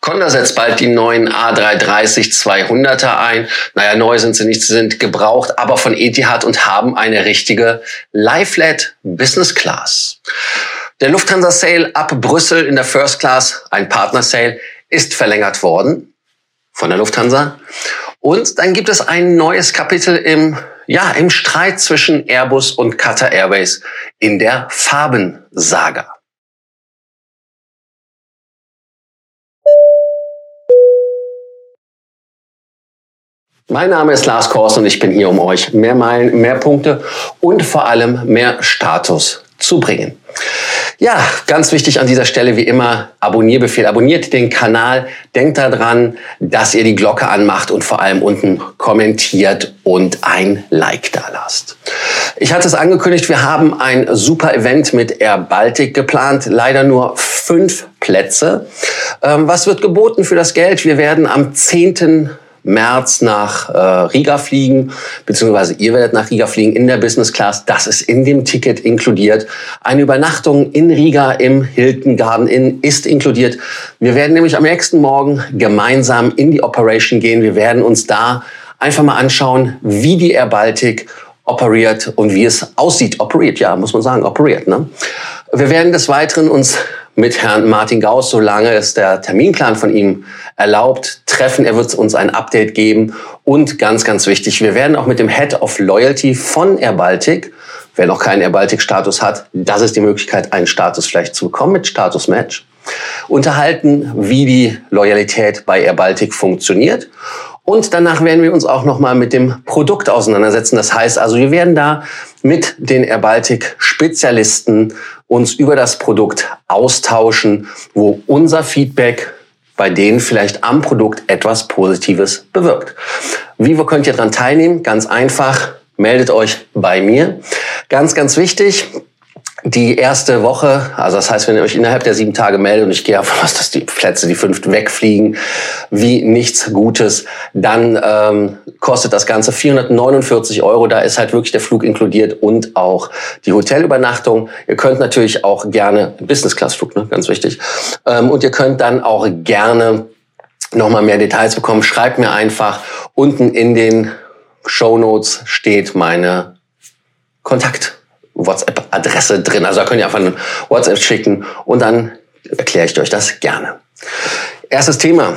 Condor setzt bald die neuen A330-200er ein. Naja, neu sind sie nicht, sie sind gebraucht, aber von Etihad und haben eine richtige Lie-Flat Business Class. Der Lufthansa Sale ab Brüssel in der First Class, ein Partner Sale, ist verlängert worden von der Lufthansa. Und dann gibt es ein neues Kapitel im, ja, im Streit zwischen Airbus und Qatar Airways in der Farbensaga. Mein Name ist Lars Kors und ich bin hier, um euch mehr Meilen, mehr Punkte und vor allem mehr Status zu bringen. Ja, ganz wichtig an dieser Stelle wie immer Abonnierbefehl. Abonniert den Kanal, denkt daran, dass ihr die Glocke anmacht und vor allem unten kommentiert und ein Like da lasst. Ich hatte es angekündigt, wir haben ein super Event mit Air Baltic geplant. Leider nur fünf Plätze. Ähm, was wird geboten für das Geld? Wir werden am 10. März nach äh, Riga fliegen, beziehungsweise ihr werdet nach Riga fliegen in der Business Class. Das ist in dem Ticket inkludiert. Eine Übernachtung in Riga im Hilton Garden Inn ist inkludiert. Wir werden nämlich am nächsten Morgen gemeinsam in die Operation gehen. Wir werden uns da einfach mal anschauen, wie die Air Baltic operiert und wie es aussieht. Operiert, ja, muss man sagen, operiert. Ne? Wir werden des Weiteren uns mit Herrn Martin Gauss, solange es der Terminplan von ihm erlaubt, treffen. Er wird uns ein Update geben. Und ganz, ganz wichtig, wir werden auch mit dem Head of Loyalty von Air Baltic, wer noch keinen Air Baltic Status hat, das ist die Möglichkeit, einen Status vielleicht zu bekommen mit Status Match, unterhalten, wie die Loyalität bei Air Baltic funktioniert. Und danach werden wir uns auch nochmal mit dem Produkt auseinandersetzen. Das heißt also, wir werden da mit den Air Baltic Spezialisten uns über das Produkt austauschen, wo unser Feedback bei denen vielleicht am Produkt etwas Positives bewirkt. Wie könnt ihr daran teilnehmen? Ganz einfach, meldet euch bei mir. Ganz, ganz wichtig, die erste Woche, also das heißt, wenn ihr euch innerhalb der sieben Tage meldet und ich gehe davon aus, dass die Plätze, die fünf wegfliegen, wie nichts Gutes, dann ähm, kostet das Ganze 449 Euro. Da ist halt wirklich der Flug inkludiert und auch die Hotelübernachtung. Ihr könnt natürlich auch gerne, Business-Class-Flug, ne, ganz wichtig, ähm, und ihr könnt dann auch gerne nochmal mehr Details bekommen. Schreibt mir einfach, unten in den Show Notes steht meine Kontakt WhatsApp-Adresse drin. Also da könnt ihr einfach eine WhatsApp schicken und dann erkläre ich euch das gerne. Erstes Thema.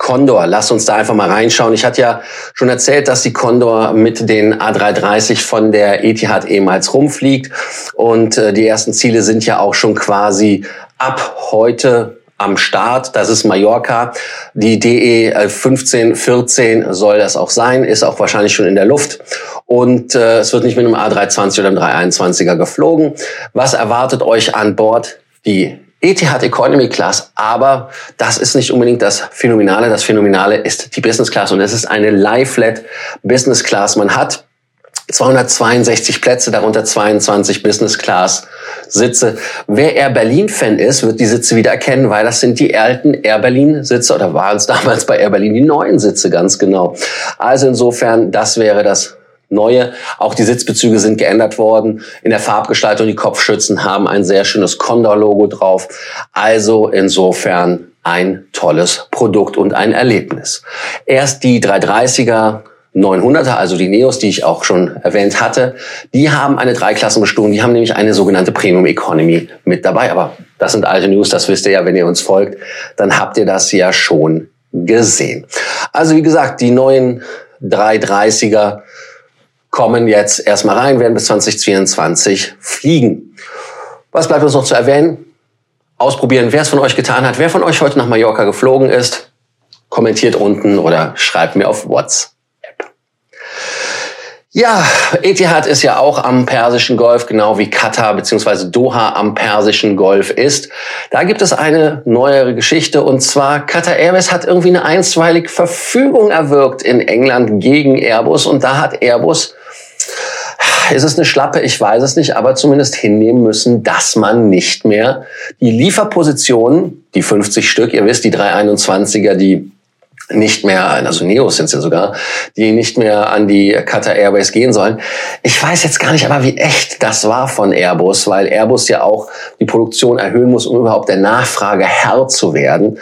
Condor, lasst uns da einfach mal reinschauen. Ich hatte ja schon erzählt, dass die Condor mit den A330 von der Etihad ehemals rumfliegt und äh, die ersten Ziele sind ja auch schon quasi ab heute am Start. Das ist Mallorca. Die DE 1514 soll das auch sein, ist auch wahrscheinlich schon in der Luft. Und äh, es wird nicht mit einem A320 oder einem 321er geflogen. Was erwartet euch an Bord? Die Etihad Economy Class, aber das ist nicht unbedingt das Phänomenale. Das Phänomenale ist die Business Class und es ist eine Lie-Flat Business Class. Man hat 262 Plätze, darunter 22 Business Class Sitze. Wer Air Berlin Fan ist, wird die Sitze wieder erkennen, weil das sind die alten Air Berlin Sitze oder waren es damals bei Air Berlin die neuen Sitze ganz genau. Also insofern, das wäre das Neue. Auch die Sitzbezüge sind geändert worden. In der Farbgestaltung, die Kopfschützen haben ein sehr schönes Condor-Logo drauf. Also insofern ein tolles Produkt und ein Erlebnis. Erst die 330er 900er, also die Neos, die ich auch schon erwähnt hatte, die haben eine Dreiklassenbestuhlung, die haben nämlich eine sogenannte Premium Economy mit dabei. Aber das sind alte News, das wisst ihr ja, wenn ihr uns folgt, dann habt ihr das ja schon gesehen. Also wie gesagt, die neuen 330er kommen jetzt erstmal rein, werden bis 2024 fliegen. Was bleibt uns noch zu erwähnen? Ausprobieren, wer es von euch getan hat, wer von euch heute nach Mallorca geflogen ist, kommentiert unten oder schreibt mir auf WhatsApp. Ja, Etihad ist ja auch am Persischen Golf, genau wie Katar bzw. Doha am Persischen Golf ist. Da gibt es eine neuere Geschichte und zwar Qatar Airways hat irgendwie eine einstweilige Verfügung erwirkt in England gegen Airbus und da hat Airbus ist es eine Schlappe? Ich weiß es nicht, aber zumindest hinnehmen müssen, dass man nicht mehr die Lieferpositionen, die 50 Stück, ihr wisst, die 321er, die nicht mehr, also Neos sind es ja sogar, die nicht mehr an die Qatar Airways gehen sollen. Ich weiß jetzt gar nicht aber, wie echt das war von Airbus, weil Airbus ja auch die Produktion erhöhen muss, um überhaupt der Nachfrage Herr zu werden.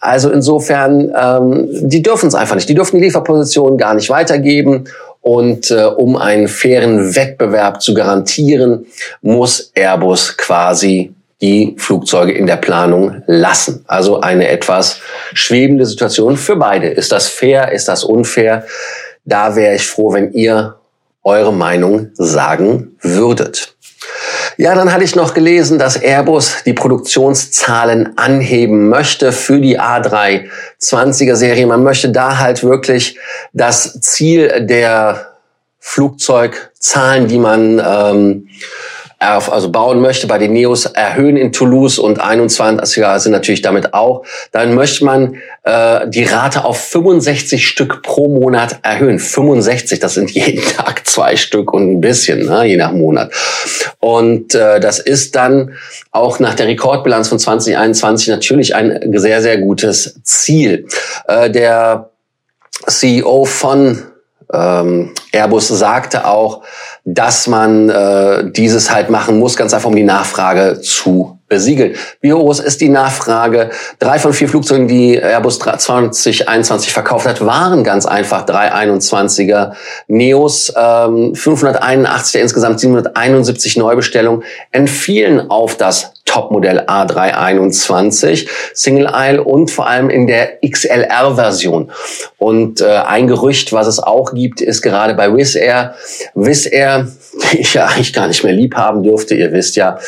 Also insofern, ähm, die dürfen es einfach nicht. Die dürfen die Lieferpositionen gar nicht weitergeben. Und äh, um einen fairen Wettbewerb zu garantieren, muss Airbus quasi die Flugzeuge in der Planung lassen. Also eine etwas schwebende Situation für beide. Ist das fair? Ist das unfair? Da wäre ich froh, wenn ihr eure Meinung sagen würdet. Ja, dann hatte ich noch gelesen, dass Airbus die Produktionszahlen anheben möchte für die A320er Serie. Man möchte da halt wirklich das Ziel der Flugzeugzahlen, die man ähm, also bauen möchte, bei den Neos erhöhen in Toulouse und 21er sind natürlich damit auch, dann möchte man äh, die Rate auf 65 Stück pro Monat erhöhen. 65, das sind jeden Tag zwei Stück und ein bisschen, ne, je nach Monat. Und äh, das ist dann auch nach der Rekordbilanz von 2021 natürlich ein sehr, sehr gutes Ziel. Äh, der CEO von ähm, Airbus sagte auch, dass man äh, dieses halt machen muss, ganz einfach um die Nachfrage zu besiegeln. Wie hoch ist die Nachfrage? Drei von vier Flugzeugen, die Airbus 2021 verkauft hat, waren ganz einfach 321er Neos. Ähm, 581 der insgesamt 771 Neubestellungen entfielen auf das Topmodell A321 Single Aisle und vor allem in der XLR-Version. Und äh, ein Gerücht, was es auch gibt, ist gerade bei Wizz Air. Wizz Air, die ich ja eigentlich gar nicht mehr lieb haben dürfte, ihr wisst ja,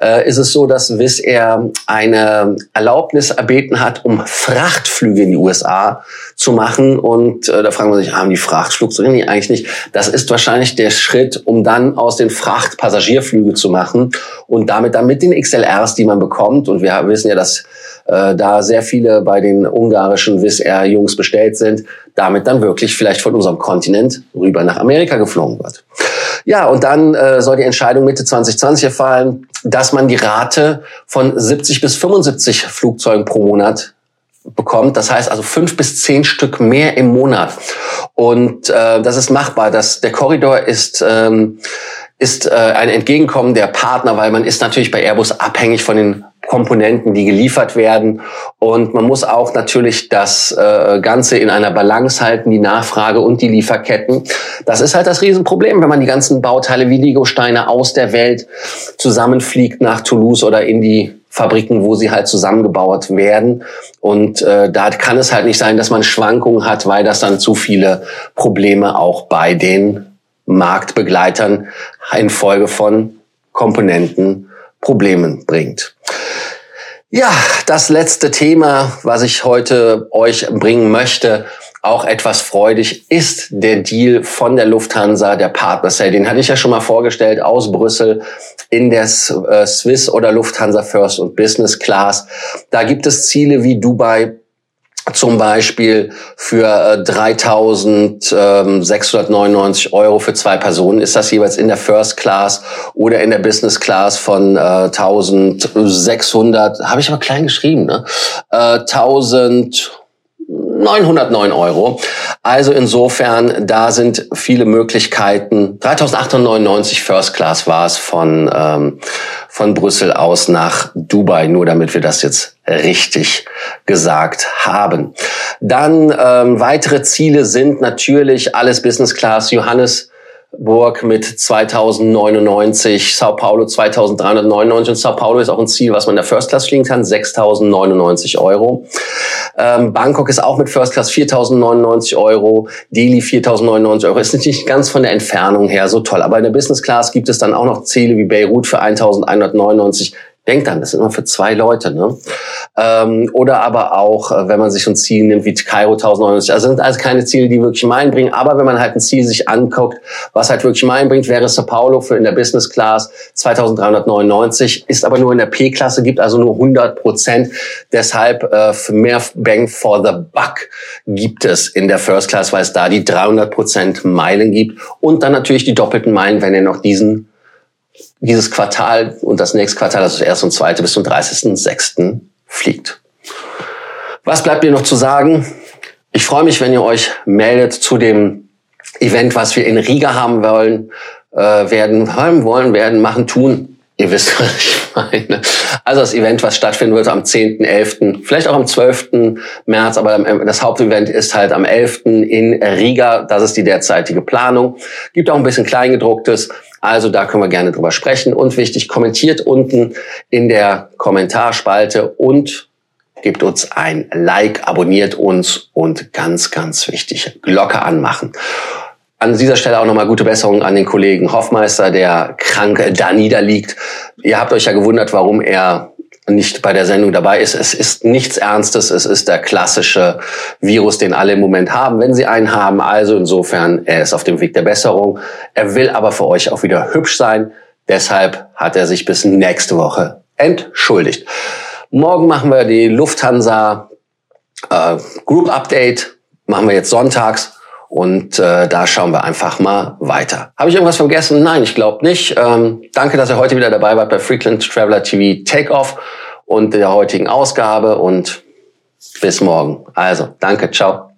äh, ist es so, dass Wizz Air eine Erlaubnis erbeten hat, um Frachtflüge in die USA zu machen. Und äh, da fragen wir sich, haben die Frachtflugzeuge? Eigentlich nicht. Das ist wahrscheinlich der Schritt, um dann aus den Frachtpassagierflüge zu machen und damit dann mit den XLRs, die man bekommt. Und wir wissen ja, dass äh, da sehr viele bei den ungarischen Wizz Air Jungs bestellt sind, damit dann wirklich vielleicht von unserem Kontinent rüber nach Amerika geflogen wird. Ja, und dann äh, soll die Entscheidung Mitte 2020 erfallen, dass man die Rate von 70 bis 75 Flugzeugen pro Monat bekommt. Das heißt also fünf bis zehn Stück mehr im Monat. Und äh, das ist machbar. Das, der Korridor ist ähm, ist äh, ein Entgegenkommen der Partner, weil man ist natürlich bei Airbus abhängig von den Komponenten, die geliefert werden. Und man muss auch natürlich das äh, Ganze in einer Balance halten, die Nachfrage und die Lieferketten. Das ist halt das Riesenproblem, wenn man die ganzen Bauteile wie Lego-Steine aus der Welt zusammenfliegt nach Toulouse oder in die Fabriken, wo sie halt zusammengebaut werden. Und äh, da kann es halt nicht sein, dass man Schwankungen hat, weil das dann zu viele Probleme auch bei den Marktbegleitern infolge von Komponentenproblemen bringt. Ja, das letzte Thema, was ich heute euch bringen möchte, auch etwas freudig, ist der Deal von der Lufthansa, der Partner Sale. Den hatte ich ja schon mal vorgestellt aus Brüssel in der äh, Swiss oder Lufthansa First und Business Class. Da gibt es Ziele wie Dubai, zum Beispiel für 3.699 ähm, Euro für zwei Personen ist das jeweils in der First Class oder in der Business Class von äh, 1.600, habe ich aber klein geschrieben, ne? Äh, 1.000 909 Euro. Also insofern, da sind viele Möglichkeiten. 3.899 First Class war es von, ähm, von Brüssel aus nach Dubai, nur damit wir das jetzt richtig gesagt haben. Dann ähm, weitere Ziele sind natürlich alles Business Class. Johannes Burg mit 2099, Sao Paulo 2399 und Sao Paulo ist auch ein Ziel, was man in der First Class fliegen kann, 6099 Euro. Ähm, Bangkok ist auch mit First Class 4099 Euro, Delhi 4099 Euro. Ist nicht ganz von der Entfernung her so toll, aber in der Business Class gibt es dann auch noch Ziele wie Beirut für 1199 Denkt dann, das ist immer für zwei Leute. Ne? Ähm, oder aber auch, äh, wenn man sich ein Ziel nimmt wie Kairo 1099. Also sind also keine Ziele, die wirklich Meilen bringen. Aber wenn man halt ein Ziel sich anguckt, was halt wirklich Meilen bringt, wäre Sao Paulo für in der Business Class 2399, ist aber nur in der P-Klasse, gibt also nur 100 Prozent. Deshalb äh, mehr Bang for the Buck gibt es in der First Class, weil es da die 300 Prozent Meilen gibt und dann natürlich die doppelten Meilen, wenn ihr noch diesen dieses Quartal und das nächste Quartal, also das erste und zweite, bis zum 30.06. fliegt. Was bleibt mir noch zu sagen? Ich freue mich, wenn ihr euch meldet zu dem Event, was wir in Riga haben wollen, äh, werden, haben wollen, werden, machen, tun. Ihr wisst, was ich meine. Also das Event, was stattfinden wird am 10.11., vielleicht auch am 12. März, aber das Hauptevent ist halt am 11. in Riga. Das ist die derzeitige Planung. Gibt auch ein bisschen Kleingedrucktes. Also da können wir gerne drüber sprechen. Und wichtig, kommentiert unten in der Kommentarspalte und gebt uns ein Like, abonniert uns und ganz, ganz wichtig, Glocke anmachen. An dieser Stelle auch nochmal gute Besserung an den Kollegen Hoffmeister, der krank da niederliegt. Ihr habt euch ja gewundert, warum er nicht bei der Sendung dabei ist. Es ist nichts Ernstes. Es ist der klassische Virus, den alle im Moment haben, wenn sie einen haben. Also insofern, er ist auf dem Weg der Besserung. Er will aber für euch auch wieder hübsch sein. Deshalb hat er sich bis nächste Woche entschuldigt. Morgen machen wir die Lufthansa äh, Group Update. Machen wir jetzt sonntags. Und äh, da schauen wir einfach mal weiter. Habe ich irgendwas vergessen? Nein, ich glaube nicht. Ähm, danke, dass ihr heute wieder dabei wart bei Frequent Traveler TV Takeoff und der heutigen Ausgabe und bis morgen. Also, danke, ciao.